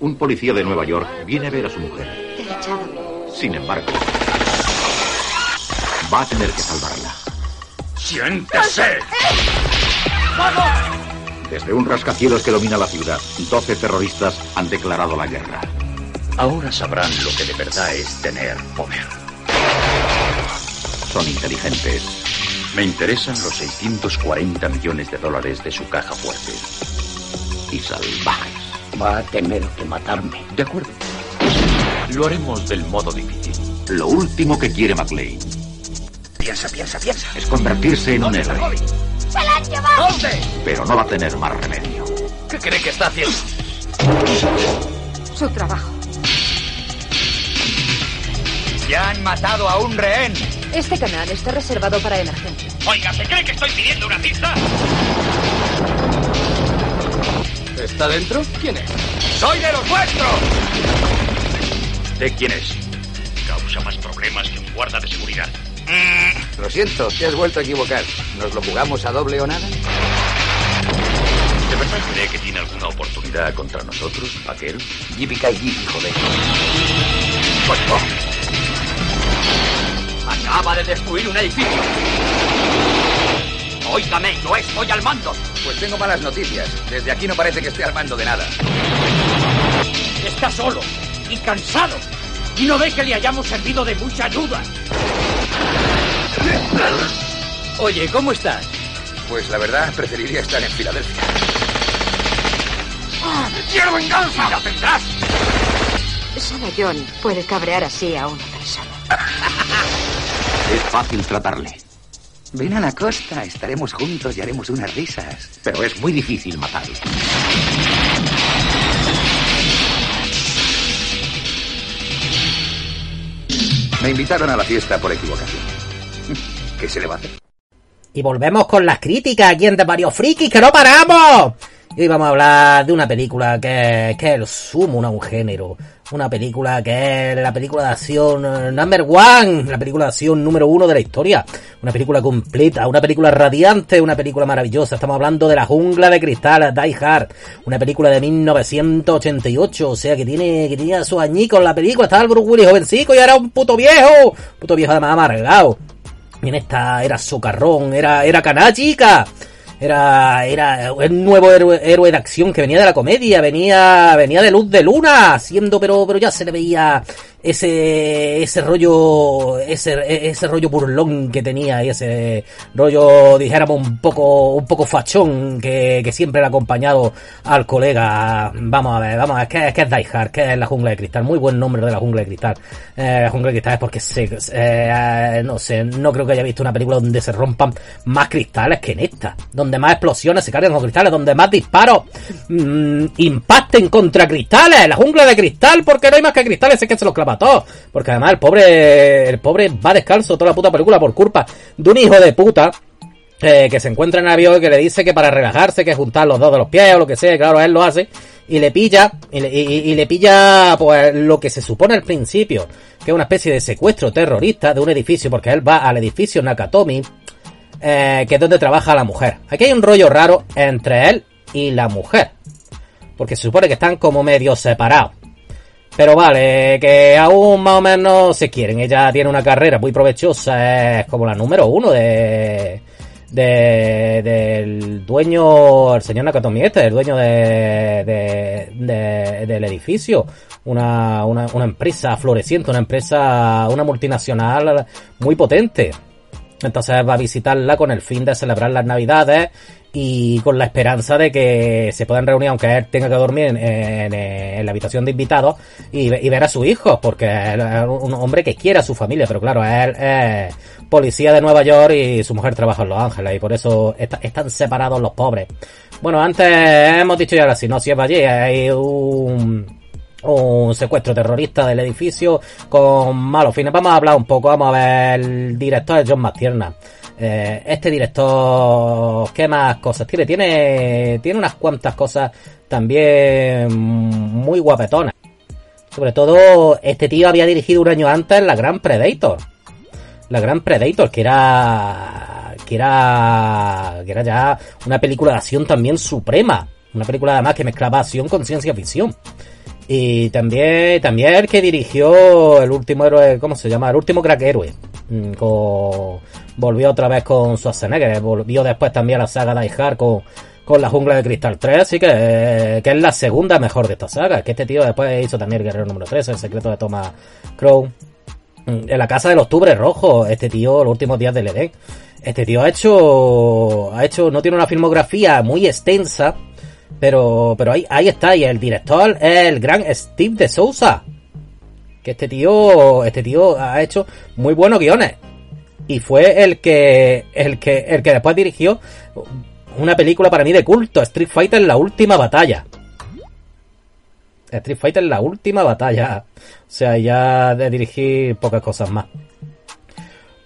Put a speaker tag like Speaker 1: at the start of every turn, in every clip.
Speaker 1: Un policía de Nueva York, viene a ver a su mujer. Sin embargo, va a tener que salvarla.
Speaker 2: ¡Siéntese!
Speaker 1: Desde un rascacielos que domina la ciudad, 12 terroristas han declarado la guerra.
Speaker 2: Ahora sabrán lo que de verdad es tener poder.
Speaker 1: Son inteligentes.
Speaker 2: Me interesan los 640 millones de dólares de su caja fuerte.
Speaker 1: y salvajes.
Speaker 2: Va a tener que matarme. De acuerdo. Lo haremos del modo difícil.
Speaker 1: Lo último que quiere McClane
Speaker 2: Piensa, piensa, piensa.
Speaker 1: es convertirse en un héroe.
Speaker 3: ¡Se la han llevado!
Speaker 2: ¿Dónde?
Speaker 1: Pero no va a tener más remedio.
Speaker 2: ¿Qué cree que está haciendo?
Speaker 3: Su trabajo.
Speaker 2: Ya han matado a un rehén.
Speaker 3: Este canal está reservado para emergencia.
Speaker 2: Oiga, ¿se cree que estoy pidiendo una pista?
Speaker 4: ¿Está dentro? ¿Quién es?
Speaker 2: ¡Soy de los vuestros! ¿De quién es? Causa más problemas que un guarda de seguridad.
Speaker 5: Lo siento, te has vuelto a equivocar. ¿Nos lo jugamos a doble o nada?
Speaker 2: ¿De verdad cree que tiene alguna oportunidad contra nosotros, vaquero?
Speaker 5: Yippee joder.
Speaker 2: ¡Coño! Acaba de destruir un edificio. Óigame, yo estoy al mando.
Speaker 5: Pues tengo malas noticias. Desde aquí no parece que esté al mando de nada.
Speaker 6: Está solo y cansado. Y no ve que le hayamos servido de mucha ayuda.
Speaker 4: Oye, ¿cómo estás?
Speaker 5: Pues la verdad, preferiría estar en Filadelfia.
Speaker 2: ¡Quiero venganza! ¡La tendrás!
Speaker 3: Solo John puede cabrear así a una persona.
Speaker 1: Es fácil tratarle,
Speaker 5: Ven a la costa, estaremos juntos y haremos unas risas.
Speaker 1: pero es muy difícil matarlo.
Speaker 5: Me invitaron a la fiesta por equivocación. ¿Qué se le va a hacer?
Speaker 7: Y volvemos con las críticas aquí en De Varios Frikis, que no paramos. Y hoy vamos a hablar de una película que, que es el sumo a un género. Una película que es la película de acción eh, number one, la película de acción número uno de la historia. Una película completa, una película radiante, una película maravillosa. Estamos hablando de La Jungla de Cristal, Die Hard. Una película de 1988, o sea que tiene, que tenía sus añicos la película. Estaba el Bruce Willis jovencico y era un puto viejo. Puto viejo además amargado. Y en esta era socarrón, era, era canachica. Era, era un nuevo héroe, de acción que venía de la comedia, venía, venía de luz de luna, siendo, pero, pero ya se le veía ese, ese rollo, ese, ese rollo burlón que tenía y ese rollo, dijéramos, un poco, un poco fachón que, que siempre le ha acompañado al colega. Vamos a ver, vamos a ver, ¿qué, qué es Die Hard? ¿Qué es la jungla de cristal? Muy buen nombre de la jungla de cristal. Eh, la jungla de cristal es porque se, eh, no sé, no creo que haya visto una película donde se rompan más cristales que en esta. Donde más explosiones se cargan con cristales, donde más disparos mm, impacten contra cristales. La jungla de cristal, porque no hay más que cristales, es que se los clava para todos. Porque además el pobre, el pobre va descalzo toda la puta película por culpa de un hijo de puta eh, que se encuentra en avión y que le dice que para relajarse, que juntar los dos de los pies o lo que sea, claro, él lo hace, y le pilla, y le, y- y le pilla, pues, lo que se supone al principio, que es una especie de secuestro terrorista de un edificio, porque él va al edificio Nakatomi, eh, que es donde trabaja la mujer. Aquí hay un rollo raro entre él y la mujer, porque se supone que están como medio separados. Pero vale, que aún más o menos se quieren. Ella tiene una carrera muy provechosa, es como la número uno de, de del dueño, el señor Nakatomi este, el dueño de- de- del edificio. Una, una, una empresa floreciente, una empresa, una multinacional muy potente. Entonces va a visitarla con el fin de celebrar las navidades y con la esperanza de que se puedan reunir, aunque él tenga que dormir en, la habitación de invitados y, ve- y ver a su hijo, porque es un hombre que quiere a su familia, pero claro, él es policía de Nueva York y su mujer trabaja en Los Ángeles y por eso está- están separados los pobres. Bueno, antes hemos dicho ya la sinopsis allí, hay un un secuestro terrorista del edificio con malos fines. Vamos a hablar un poco, vamos a ver el director es John McTiernan. Eh, este director, ¿qué más cosas tiene? Tiene, tiene unas cuantas cosas también muy guapetonas. Sobre todo, este tío había dirigido un año antes la Gran Predator. La Gran Predator, que era, que era, que era ya una película de acción también suprema. Una película además que mezclaba acción con ciencia ficción. Y también, también el que dirigió el último héroe, ¿cómo se llama? El último crack héroe. Mm, Con, volvió otra vez con Schwarzenegger, volvió después también a la saga Die Hard con, con la jungla de cristal 3, así que, eh, que es la segunda mejor de esta saga. Que este tío después hizo también el guerrero número 3, el secreto de Thomas Crow. Mm, En la casa del octubre rojo, este tío, los últimos días del Edén. Este tío ha hecho, ha hecho, no tiene una filmografía muy extensa, pero, pero ahí, ahí está, y el director es el gran Steve de Sousa. Que este tío, este tío ha hecho muy buenos guiones. Y fue el que, el que, el que después dirigió una película para mí de culto, Street Fighter la última batalla. Street Fighter la última batalla. O sea, ya de dirigir pocas cosas más.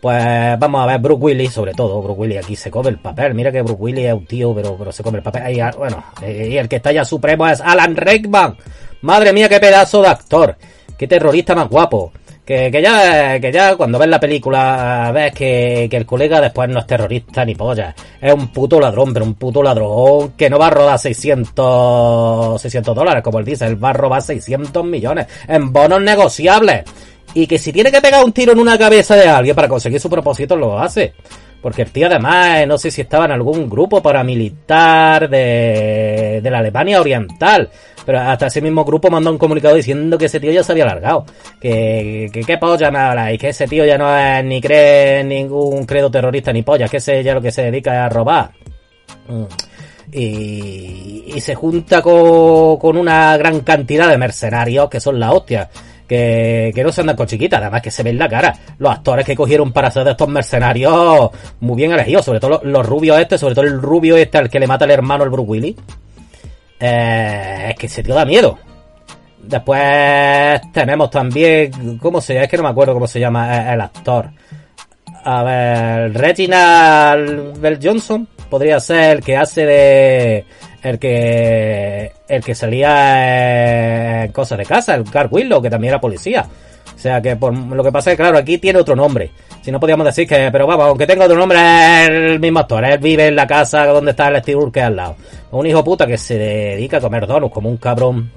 Speaker 7: Pues vamos a ver Bruce Willis, sobre todo. Bruce Willis aquí se come el papel. Mira que Bruce Willis es un tío, pero, pero se come el papel. Y, bueno, y el que está ya supremo es Alan Rickman. Madre mía, qué pedazo de actor. Qué terrorista más guapo. Que, que ya, que ya cuando ves la película ves que, que el colega después no es terrorista ni polla. Es un puto ladrón, pero un puto ladrón que no va a rodar 600, 600 dólares, como él dice. Él va a robar 600 millones en bonos negociables. Y que si tiene que pegar un tiro en una cabeza de alguien para conseguir su propósito, lo hace. Porque el tío además, eh, no sé si estaba en algún grupo paramilitar de, de la Alemania Oriental. Pero hasta ese mismo grupo mandó un comunicado diciendo que ese tío ya se había largado. Que, que qué polla me habla. Y que ese tío ya no es ni cree ningún credo terrorista ni polla. Que ese ya lo que se dedica es a robar. Mm. Y, y se junta con, con una gran cantidad de mercenarios que son la hostia. Que, que no se andan con chiquitas, además que se ven la cara. Los actores que cogieron para ser de estos mercenarios, muy bien elegidos, sobre todo los, rubios este, sobre todo el rubio este al que le mata el hermano el Bruce Willis. Eh, es que ese tío da miedo. Después tenemos también, ¿cómo se llama? Es que no me acuerdo cómo se llama el actor. A ver, Reginald Bell Johnson podría ser el que hace de el que el que salía en cosas de casa, el Carl Willow, que también era policía. O sea que por lo que pasa es que claro, aquí tiene otro nombre. Si no podíamos decir que, pero vamos, aunque tenga otro nombre, es el mismo actor. Él vive en la casa donde está el Steve Urkel al lado. Un hijo puta que se dedica a comer donuts como un cabrón.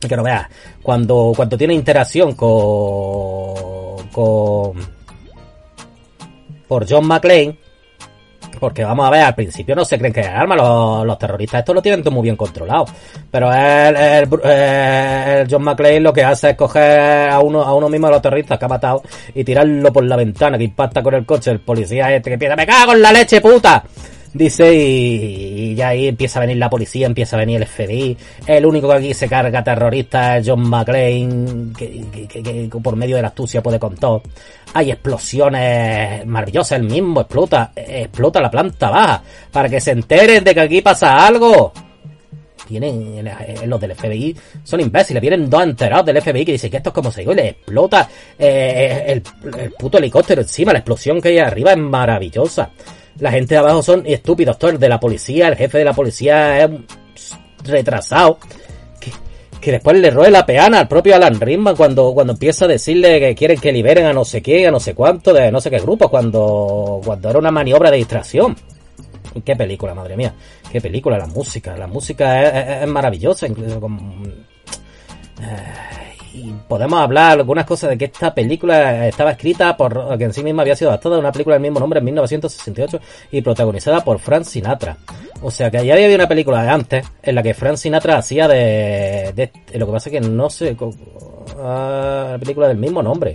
Speaker 7: Que no veas, cuando, cuando tiene interacción con, con, por John McClane, porque vamos a ver, al principio no se creen que es arma, los, los terroristas esto lo tienen todo muy bien controlado. Pero el, el, el John McClane lo que hace es coger a uno, a uno mismo de los terroristas que ha matado y tirarlo por la ventana que impacta con el coche, el policía este que empieza, me cago en la leche puta. Dice y, ya ahí empieza a venir la policía, empieza a venir el FBI. El único que aquí se carga terrorista es John McClane, que, por medio de la astucia puede con todo. Hay explosiones maravillosas, el mismo explota, explota la planta baja, para que se enteren de que aquí pasa algo. Vienen en, los del FBI, son imbéciles, vienen dos enterados del FBI que dicen que esto es como se digo y le explota eh, el, el, puto helicóptero encima, la explosión que hay arriba es maravillosa. La gente de abajo son estúpidos, todo el de la policía, el jefe de la policía es retrasado. Que, que después le roe la peana al propio Alan Rickman cuando, cuando empieza a decirle que quieren que liberen a no sé qué, a no sé cuánto, de no sé qué grupo, cuando, cuando era una maniobra de distracción. Qué película, madre mía. Qué película, la música. La música es, maravillosa, incluso con... Eh, y podemos hablar algunas cosas de que esta película estaba escrita por que en sí misma había sido adaptada una película del mismo nombre en 1968 y protagonizada por Frank Sinatra. O sea que ya había una película de antes en la que Frank Sinatra hacía de, de lo que pasa es que no sé uh, la película del mismo nombre.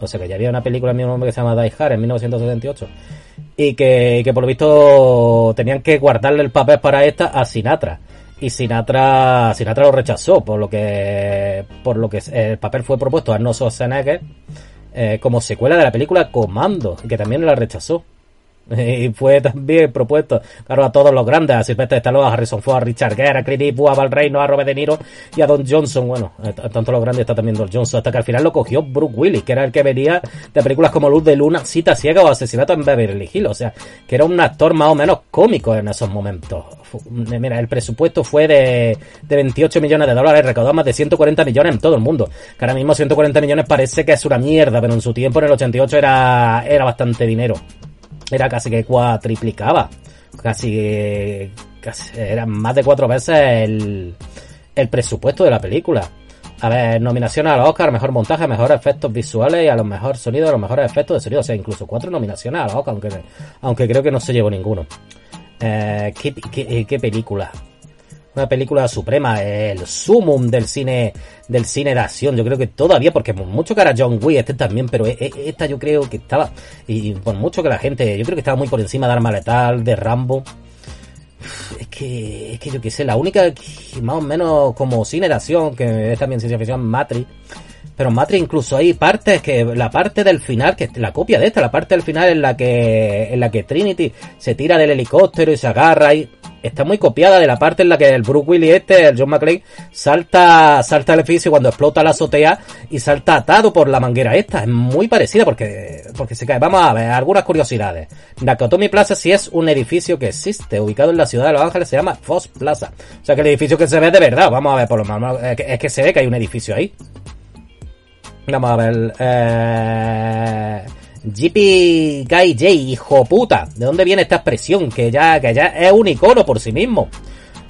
Speaker 7: O sea que ya había una película del mismo nombre que se llama Die Hard en 1978 y que, que por lo visto tenían que guardarle el papel para esta a Sinatra y Sinatra Sinatra lo rechazó por lo que por lo que el papel fue propuesto a Arnold Schwarzenegger eh, como secuela de la película Comando que también la rechazó y fue también propuesto, claro, a todos los grandes, a Sylvester Stallone, a Harrison Ford, a Richard Gere, a Clint Eastwood, a Val Reynolds, a Robert De Niro y a Don Johnson. Bueno, tanto los grandes está también Don Johnson, hasta que al final lo cogió Brooke Willis, que era el que venía de películas como Luz de Luna, Cita Ciega o Asesinato en Beverly Hills. O sea, que era un actor más o menos cómico en esos momentos. Mira, el presupuesto fue de, de 28 millones de dólares, recaudó más de 140 millones en todo el mundo. Que ahora mismo 140 millones parece que es una mierda, pero en su tiempo, en el 88, era, era bastante dinero era casi que cuatriplicaba. Casi, casi era más de cuatro veces el, el presupuesto de la película. A ver, nominaciones a los Oscar, mejor montaje, mejores efectos visuales y a los mejores sonidos, a los mejores efectos de sonido. O sea, incluso cuatro nominaciones a los Oscar, aunque, aunque creo que no se llevó ninguno. Eh, ¿qué, qué, qué película? Una película suprema, el sumum del cine del cine de acción. Yo creo que todavía, porque mucho que era John Wick, este también, pero e, e, esta yo creo que estaba, y por mucho que la gente, yo creo que estaba muy por encima de Arma Letal, de Rambo. Es que, es que yo qué sé, la única más o menos como cine que es también ciencia ficción, Matrix. Pero Matrix incluso hay partes que, la parte del final, que la copia de esta, la parte del final en la que, en la que Trinity se tira del helicóptero y se agarra y está muy copiada de la parte en la que el Bruce Willis este, el John McClane, salta, salta al edificio cuando explota la azotea y salta atado por la manguera esta. Es muy parecida porque, porque se cae. Vamos a ver, algunas curiosidades. Nakatomi Plaza sí es un edificio que existe, ubicado en la ciudad de Los Ángeles, se llama Foss Plaza. O sea que el edificio que se ve de verdad, vamos a ver, por lo menos, es que se ve que hay un edificio ahí. Vamos a ver, eh... JP Guy J, hijo puta. ¿De dónde viene esta expresión? Que ya, que ya es un icono por sí mismo.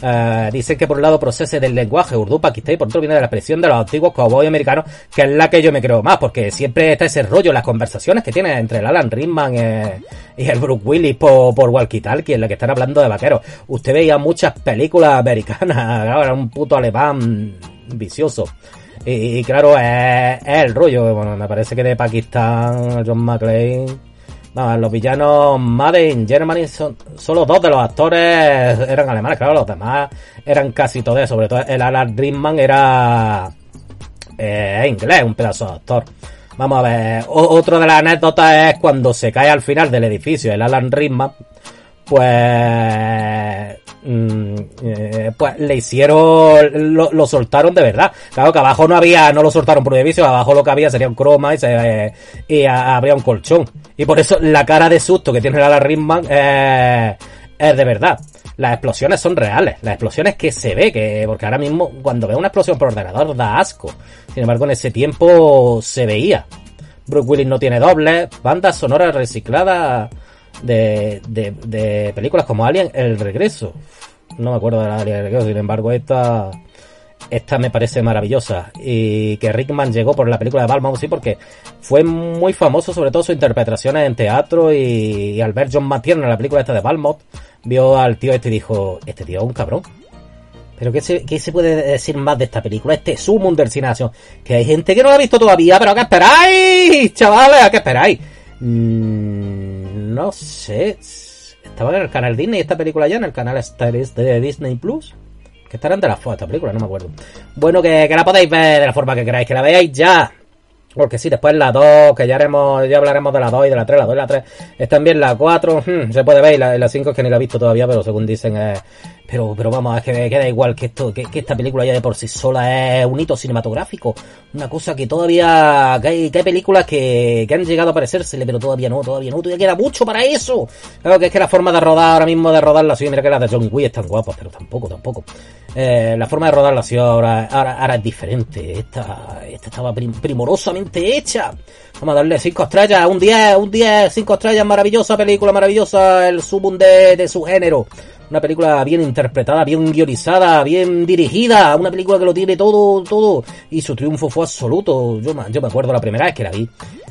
Speaker 7: Uh, dicen que por un lado procese del lenguaje urdu pakistaní, por otro viene de la expresión de los antiguos cowboys americanos, que es la que yo me creo más, porque siempre está ese rollo, las conversaciones que tienen entre el Alan Rickman eh, y el Brooke Willis por, por walkie-talkie, en la que están hablando de vaqueros. Usted veía muchas películas americanas, era un puto alemán vicioso. Y, claro, es, el rollo. Bueno, me parece que de Pakistán, John McClane. Vamos, los villanos Made in Germany son solo dos de los actores eran alemanes, claro, los demás eran casi todos, sobre todo el Alan Dreamman era eh, inglés, un pedazo de actor. Vamos a ver, otro de las anécdotas es cuando se cae al final del edificio el Alan Rickman, pues Mm, eh, pues le hicieron, lo, soltaron de verdad. Claro que abajo no había, no lo soltaron por edificio, abajo lo que había sería un croma y, se, habría un colchón. Y por eso la cara de susto que tiene la Rickman eh, es de verdad. Las explosiones son reales, las explosiones que se ve, que porque ahora mismo cuando veo una explosión por ordenador da asco. Sin embargo, en ese tiempo se veía. Bruce Willis no tiene doble, bandas sonoras recicladas de, de, películas como Alien, El Regreso. No me acuerdo de la Alien El Regreso, sin embargo, esta, esta me parece maravillosa. Y que Rickman llegó por la película de Balmain, sí, porque fue muy famoso, sobre todo sus interpretaciones en teatro. Y, al ver John McTiernan en la película esta de Balmont, vio al tío este y dijo: Este tío es un cabrón. Pero ¿qué se, ¿qué se puede decir más de esta película? Este sumum del cine Que hay gente que no la ha visto todavía, pero ¿qué esperáis? Chavales, ¿a qué esperáis? Mm, no sé. Estaba en el canal Disney esta película ya, en el canal Star de Disney Plus. Que estarán de la foto esta película, no me acuerdo. Bueno, que, la podéis ver de la forma que queráis, que la veáis ya. Porque sí, después la 2, que ya haremos, ya hablaremos de la 2 y de la 3, la 2 y la 3. Están bien la 4, hmm, se puede ver, y la, 5 es que ni la he visto todavía, pero según dicen es pero, pero vamos, es que queda igual que esto, que, que, esta película ya de por sí sola es un hito cinematográfico. Una cosa que todavía, que hay, que hay películas que, que han llegado a parecérsele, pero todavía no, todavía no, todavía queda mucho para eso. Claro que es que la forma de rodar ahora mismo de rodarla, sí, mira que las de John Wick están guapas, pero tampoco, tampoco. Eh, la forma de rodarla sí ahora, ahora, ahora es diferente. Esta, esta estaba prim, primorosamente hecha. Vamos a darle cinco estrellas, un 10, un 10, cinco estrellas, maravillosa película, maravillosa, el subum de, de su género. Una película bien interpretada, bien guionizada, bien dirigida, una película que lo tiene todo, todo, y su triunfo fue absoluto. Yo, yo me acuerdo la primera vez que la vi.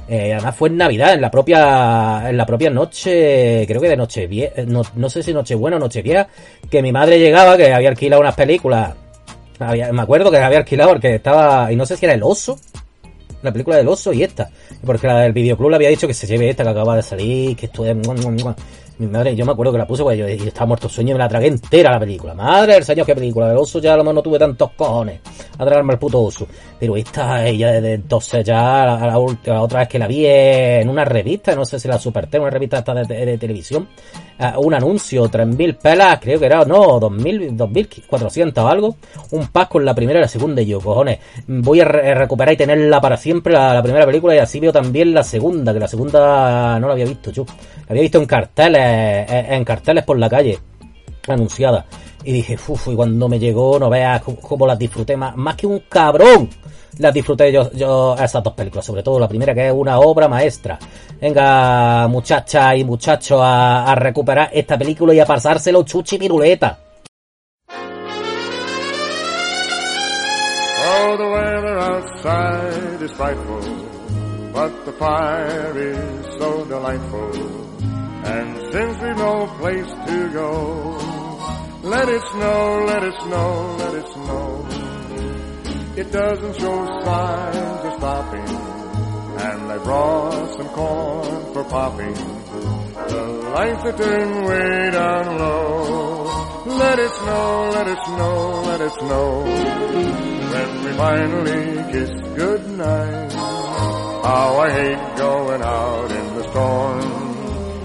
Speaker 7: Eh, además fue en Navidad, en la propia, en la propia noche, creo que de noche vieja, no, no sé si noche buena o noche vieja, que mi madre llegaba, que había alquilado unas películas. Me acuerdo que había alquilado porque estaba, y no sé si era el oso, la película del oso y esta. Porque la del videoclub le había dicho que se lleve esta que acaba de salir, que esto es... Mi madre, yo me acuerdo que la puse, pues yo, yo estaba muerto sueño y me la tragué entera la película. Madre del señor, qué película. El oso ya a lo mejor no tuve tantos cojones a tragarme el puto oso. Pero esta, ella desde entonces ya, la, la, la, otra vez que la vi en una revista, no sé si la Superté, una revista esta de, televisión, uh, un anuncio, 3.000 pelas, creo que era, no, 2.000, 2.400 o algo, un pack con la primera y la segunda y yo, cojones, voy a re recuperar y tenerla para siempre la, la, primera película y así veo también la segunda, que la segunda no la había visto yo, la había visto en carteles, en carteles por la calle, anunciada. Y dije, uff, y cuando me llegó, no veas cómo las disfruté más, más que un cabrón. Las disfruté yo, yo esas dos películas, sobre todo la primera que es una obra maestra. Venga, muchacha y muchachos, a, a recuperar esta película y a pasárselo chuchi piruleta.
Speaker 8: Oh, the weather outside is frightful, but the fire is so delightful. And since we've no place to go, let it snow, let it snow, let it snow. It doesn't show signs of stopping, and I brought some corn for popping. The lights are turned way down low. Let it snow, let it snow, let it snow. When we finally kiss goodnight, how I hate going out in the storm.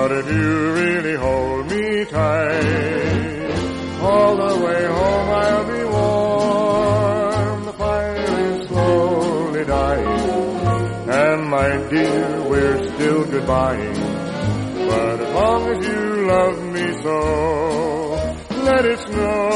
Speaker 8: But if you really hold me tight, all the way home I'll be warm. The fire is slowly dying, and my dear, we're still goodbying. But as long as you love me so, let it snow.